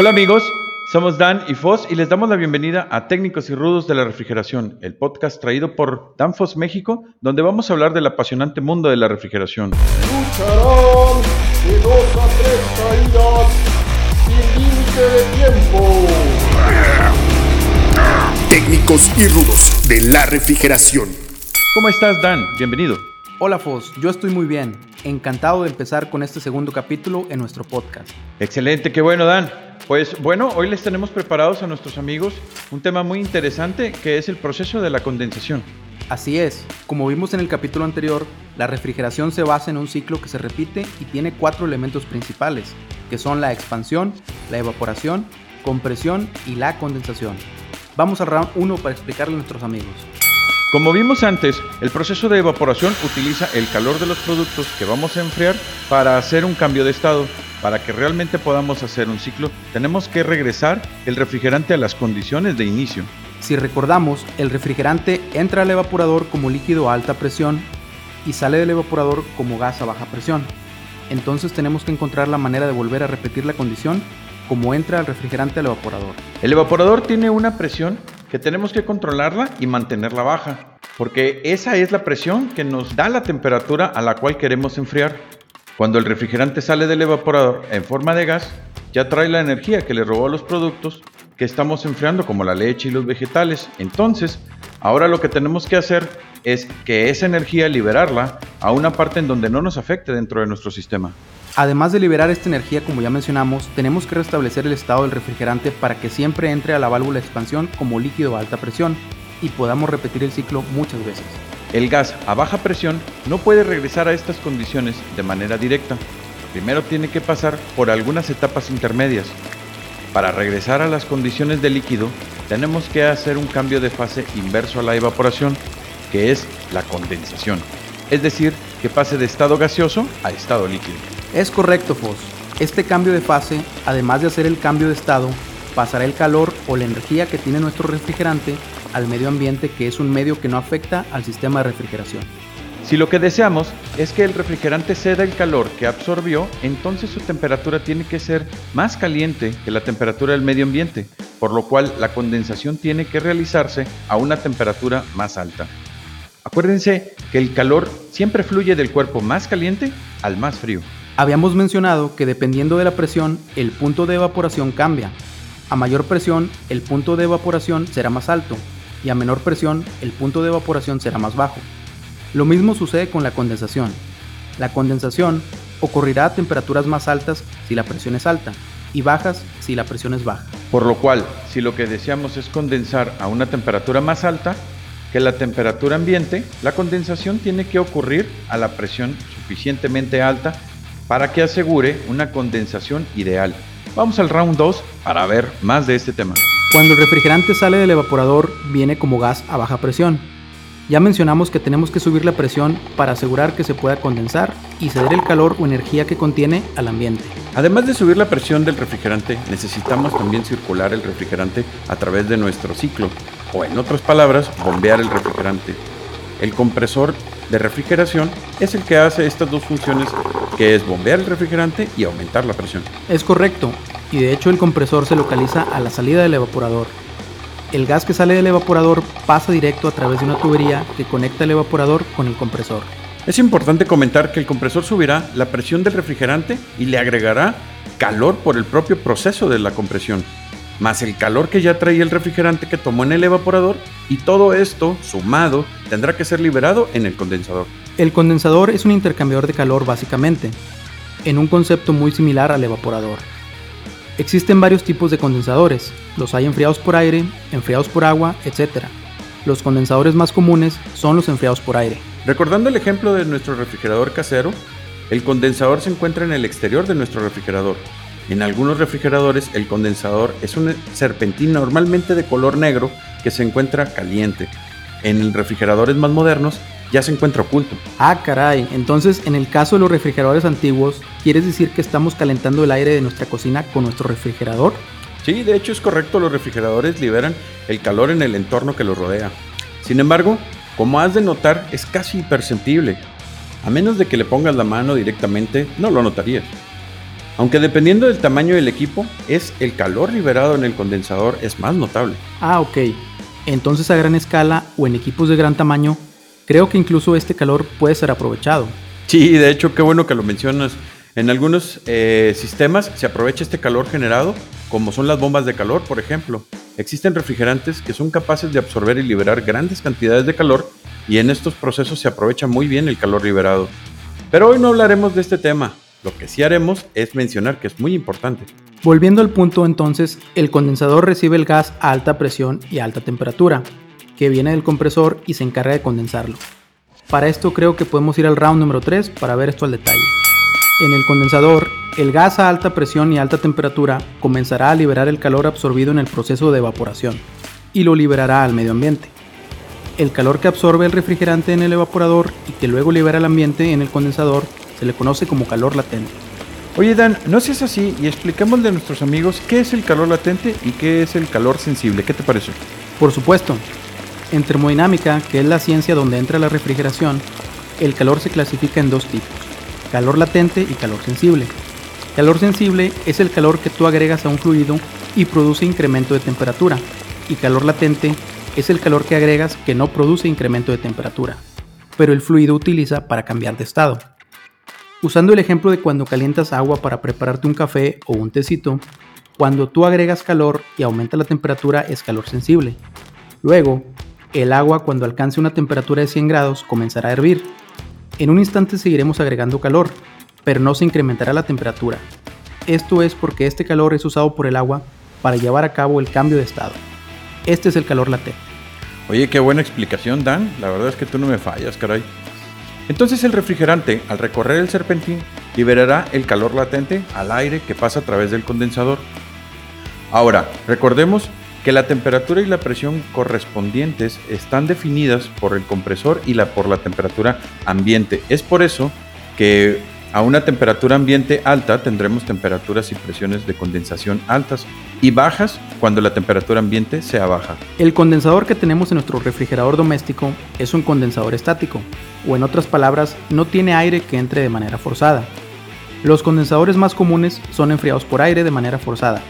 Hola amigos, somos Dan y Foss y les damos la bienvenida a Técnicos y Rudos de la Refrigeración, el podcast traído por Dan Foss México, donde vamos a hablar del apasionante mundo de la refrigeración. Lucharán de dos a tres caídas sin límite de tiempo. Técnicos y rudos de la refrigeración. ¿Cómo estás Dan? Bienvenido. Hola Foss, yo estoy muy bien. Encantado de empezar con este segundo capítulo en nuestro podcast. Excelente, qué bueno Dan. Pues bueno, hoy les tenemos preparados a nuestros amigos un tema muy interesante que es el proceso de la condensación. Así es, como vimos en el capítulo anterior, la refrigeración se basa en un ciclo que se repite y tiene cuatro elementos principales, que son la expansión, la evaporación, compresión y la condensación. Vamos al round 1 para explicarle a nuestros amigos. Como vimos antes, el proceso de evaporación utiliza el calor de los productos que vamos a enfriar para hacer un cambio de estado. Para que realmente podamos hacer un ciclo, tenemos que regresar el refrigerante a las condiciones de inicio. Si recordamos, el refrigerante entra al evaporador como líquido a alta presión y sale del evaporador como gas a baja presión. Entonces tenemos que encontrar la manera de volver a repetir la condición como entra el refrigerante al evaporador. El evaporador tiene una presión que tenemos que controlarla y mantenerla baja, porque esa es la presión que nos da la temperatura a la cual queremos enfriar. Cuando el refrigerante sale del evaporador en forma de gas, ya trae la energía que le robó a los productos que estamos enfriando, como la leche y los vegetales. Entonces, ahora lo que tenemos que hacer es que esa energía liberarla a una parte en donde no nos afecte dentro de nuestro sistema. Además de liberar esta energía, como ya mencionamos, tenemos que restablecer el estado del refrigerante para que siempre entre a la válvula de expansión como líquido a alta presión y podamos repetir el ciclo muchas veces. El gas a baja presión no puede regresar a estas condiciones de manera directa. Primero tiene que pasar por algunas etapas intermedias. Para regresar a las condiciones de líquido, tenemos que hacer un cambio de fase inverso a la evaporación, que es la condensación. Es decir, que pase de estado gaseoso a estado líquido. Es correcto, Foss. Este cambio de fase, además de hacer el cambio de estado, pasará el calor o la energía que tiene nuestro refrigerante al medio ambiente que es un medio que no afecta al sistema de refrigeración. Si lo que deseamos es que el refrigerante ceda el calor que absorbió, entonces su temperatura tiene que ser más caliente que la temperatura del medio ambiente, por lo cual la condensación tiene que realizarse a una temperatura más alta. Acuérdense que el calor siempre fluye del cuerpo más caliente al más frío. Habíamos mencionado que dependiendo de la presión, el punto de evaporación cambia. A mayor presión, el punto de evaporación será más alto y a menor presión, el punto de evaporación será más bajo. Lo mismo sucede con la condensación. La condensación ocurrirá a temperaturas más altas si la presión es alta y bajas si la presión es baja. Por lo cual, si lo que deseamos es condensar a una temperatura más alta que la temperatura ambiente, la condensación tiene que ocurrir a la presión suficientemente alta para que asegure una condensación ideal. Vamos al round 2 para ver más de este tema. Cuando el refrigerante sale del evaporador, viene como gas a baja presión. Ya mencionamos que tenemos que subir la presión para asegurar que se pueda condensar y ceder el calor o energía que contiene al ambiente. Además de subir la presión del refrigerante, necesitamos también circular el refrigerante a través de nuestro ciclo, o en otras palabras, bombear el refrigerante. El compresor de refrigeración es el que hace estas dos funciones, que es bombear el refrigerante y aumentar la presión. Es correcto, y de hecho el compresor se localiza a la salida del evaporador. El gas que sale del evaporador pasa directo a través de una tubería que conecta el evaporador con el compresor. Es importante comentar que el compresor subirá la presión del refrigerante y le agregará calor por el propio proceso de la compresión, más el calor que ya traía el refrigerante que tomó en el evaporador y todo esto, sumado, tendrá que ser liberado en el condensador. El condensador es un intercambiador de calor básicamente, en un concepto muy similar al evaporador. Existen varios tipos de condensadores, los hay enfriados por aire, enfriados por agua, etc. Los condensadores más comunes son los enfriados por aire. Recordando el ejemplo de nuestro refrigerador casero, el condensador se encuentra en el exterior de nuestro refrigerador. En algunos refrigeradores el condensador es un serpentín normalmente de color negro que se encuentra caliente. En refrigeradores más modernos ya se encuentra oculto. Ah, caray. Entonces, en el caso de los refrigeradores antiguos, ¿quieres decir que estamos calentando el aire de nuestra cocina con nuestro refrigerador? Sí, de hecho es correcto, los refrigeradores liberan el calor en el entorno que los rodea. Sin embargo, como has de notar, es casi imperceptible. A menos de que le pongas la mano directamente, no lo notarías. Aunque dependiendo del tamaño del equipo, es el calor liberado en el condensador es más notable. Ah, ok. Entonces a gran escala o en equipos de gran tamaño, creo que incluso este calor puede ser aprovechado. Sí, de hecho, qué bueno que lo mencionas. En algunos eh, sistemas se aprovecha este calor generado, como son las bombas de calor, por ejemplo. Existen refrigerantes que son capaces de absorber y liberar grandes cantidades de calor y en estos procesos se aprovecha muy bien el calor liberado. Pero hoy no hablaremos de este tema. Lo que sí haremos es mencionar que es muy importante. Volviendo al punto entonces, el condensador recibe el gas a alta presión y alta temperatura, que viene del compresor y se encarga de condensarlo. Para esto creo que podemos ir al round número 3 para ver esto al detalle. En el condensador, el gas a alta presión y alta temperatura comenzará a liberar el calor absorbido en el proceso de evaporación y lo liberará al medio ambiente. El calor que absorbe el refrigerante en el evaporador y que luego libera al ambiente en el condensador se le conoce como calor latente. Oye Dan, no seas así y expliquémosle a nuestros amigos qué es el calor latente y qué es el calor sensible. ¿Qué te parece? Por supuesto, en termodinámica, que es la ciencia donde entra la refrigeración, el calor se clasifica en dos tipos, calor latente y calor sensible. Calor sensible es el calor que tú agregas a un fluido y produce incremento de temperatura, y calor latente es el calor que agregas que no produce incremento de temperatura, pero el fluido utiliza para cambiar de estado. Usando el ejemplo de cuando calientas agua para prepararte un café o un tecito, cuando tú agregas calor y aumenta la temperatura es calor sensible. Luego, el agua cuando alcance una temperatura de 100 grados comenzará a hervir. En un instante seguiremos agregando calor, pero no se incrementará la temperatura. Esto es porque este calor es usado por el agua para llevar a cabo el cambio de estado. Este es el calor latente. Oye, qué buena explicación, Dan. La verdad es que tú no me fallas, caray. Entonces el refrigerante, al recorrer el serpentín, liberará el calor latente al aire que pasa a través del condensador. Ahora, recordemos que la temperatura y la presión correspondientes están definidas por el compresor y la, por la temperatura ambiente. Es por eso que a una temperatura ambiente alta tendremos temperaturas y presiones de condensación altas y bajas cuando la temperatura ambiente sea baja. El condensador que tenemos en nuestro refrigerador doméstico es un condensador estático, o en otras palabras, no tiene aire que entre de manera forzada. Los condensadores más comunes son enfriados por aire de manera forzada,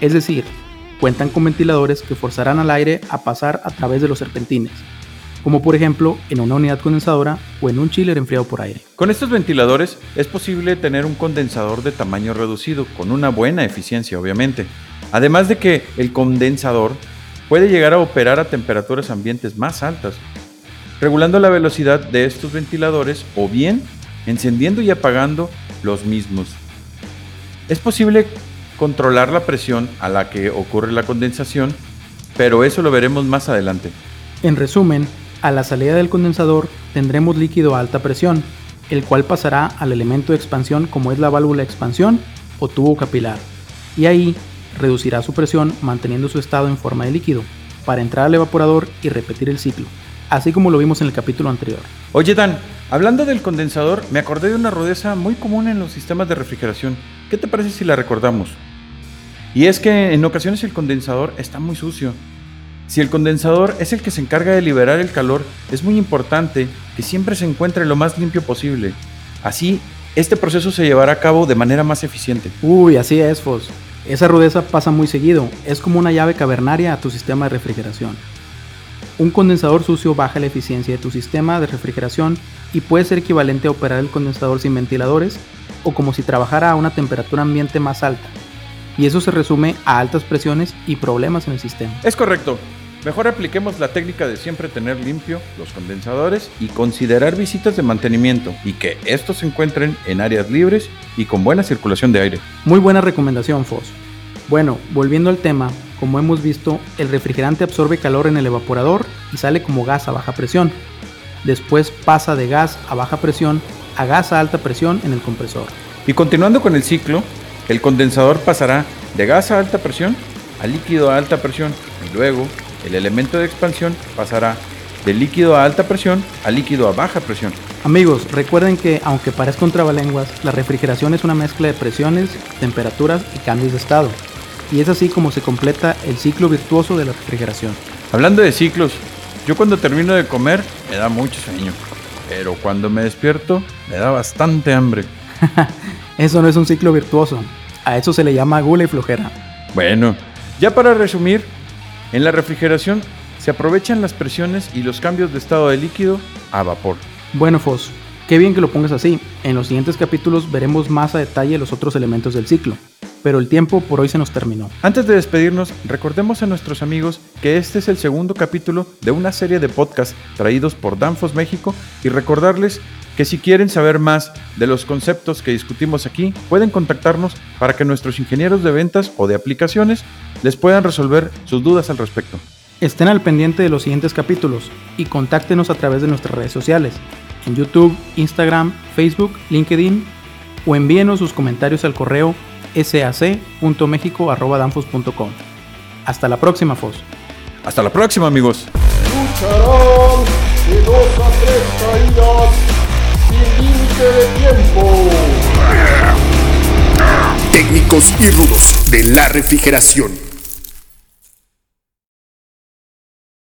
es decir, cuentan con ventiladores que forzarán al aire a pasar a través de los serpentines, como por ejemplo en una unidad condensadora o en un chiller enfriado por aire. Con estos ventiladores es posible tener un condensador de tamaño reducido, con una buena eficiencia obviamente. Además de que el condensador puede llegar a operar a temperaturas ambientes más altas, regulando la velocidad de estos ventiladores o bien encendiendo y apagando los mismos. Es posible controlar la presión a la que ocurre la condensación, pero eso lo veremos más adelante. En resumen, a la salida del condensador tendremos líquido a alta presión, el cual pasará al elemento de expansión como es la válvula de expansión o tubo capilar, y ahí reducirá su presión manteniendo su estado en forma de líquido, para entrar al evaporador y repetir el ciclo, así como lo vimos en el capítulo anterior. Oye Dan, hablando del condensador, me acordé de una rudeza muy común en los sistemas de refrigeración. ¿Qué te parece si la recordamos? Y es que en ocasiones el condensador está muy sucio si el condensador es el que se encarga de liberar el calor, es muy importante que siempre se encuentre lo más limpio posible. Así, este proceso se llevará a cabo de manera más eficiente. Uy, así es, Fos. Esa rudeza pasa muy seguido. Es como una llave cavernaria a tu sistema de refrigeración. Un condensador sucio baja la eficiencia de tu sistema de refrigeración y puede ser equivalente a operar el condensador sin ventiladores o como si trabajara a una temperatura ambiente más alta, y eso se resume a altas presiones y problemas en el sistema. Es correcto. Mejor apliquemos la técnica de siempre tener limpio los condensadores y considerar visitas de mantenimiento y que estos se encuentren en áreas libres y con buena circulación de aire. Muy buena recomendación, Foss. Bueno, volviendo al tema, como hemos visto, el refrigerante absorbe calor en el evaporador y sale como gas a baja presión. Después pasa de gas a baja presión a gas a alta presión en el compresor. Y continuando con el ciclo, el condensador pasará de gas a alta presión a líquido a alta presión y luego el elemento de expansión pasará de líquido a alta presión a líquido a baja presión. Amigos, recuerden que aunque parezca un trabalenguas, la refrigeración es una mezcla de presiones, temperaturas y cambios de estado. Y es así como se completa el ciclo virtuoso de la refrigeración. Hablando de ciclos, yo cuando termino de comer me da mucho sueño, pero cuando me despierto me da bastante hambre. Eso no es un ciclo virtuoso, A eso se le llama gula y flojera. Bueno, ya para resumir, en la refrigeración se aprovechan las presiones y los cambios de estado de líquido a vapor. Bueno, Fos, qué bien que lo pongas así. En los siguientes capítulos veremos más a detalle los otros elementos del ciclo. Pero el tiempo por hoy se nos terminó. Antes de despedirnos, recordemos a nuestros amigos que este es el segundo capítulo de una serie de podcasts traídos por Danfos México y recordarles que si quieren saber más de los conceptos que discutimos aquí, pueden contactarnos para que nuestros ingenieros de ventas o de aplicaciones les puedan resolver sus dudas al respecto. Estén al pendiente de los siguientes capítulos y contáctenos a través de nuestras redes sociales, en YouTube, Instagram, Facebook, LinkedIn o envíenos sus comentarios al correo sac.mexico.danfos.com. Hasta la próxima, Fos. Hasta la próxima, amigos. Lucharán de dos a tres caídas sin de tiempo. Técnicos y rudos de la refrigeración.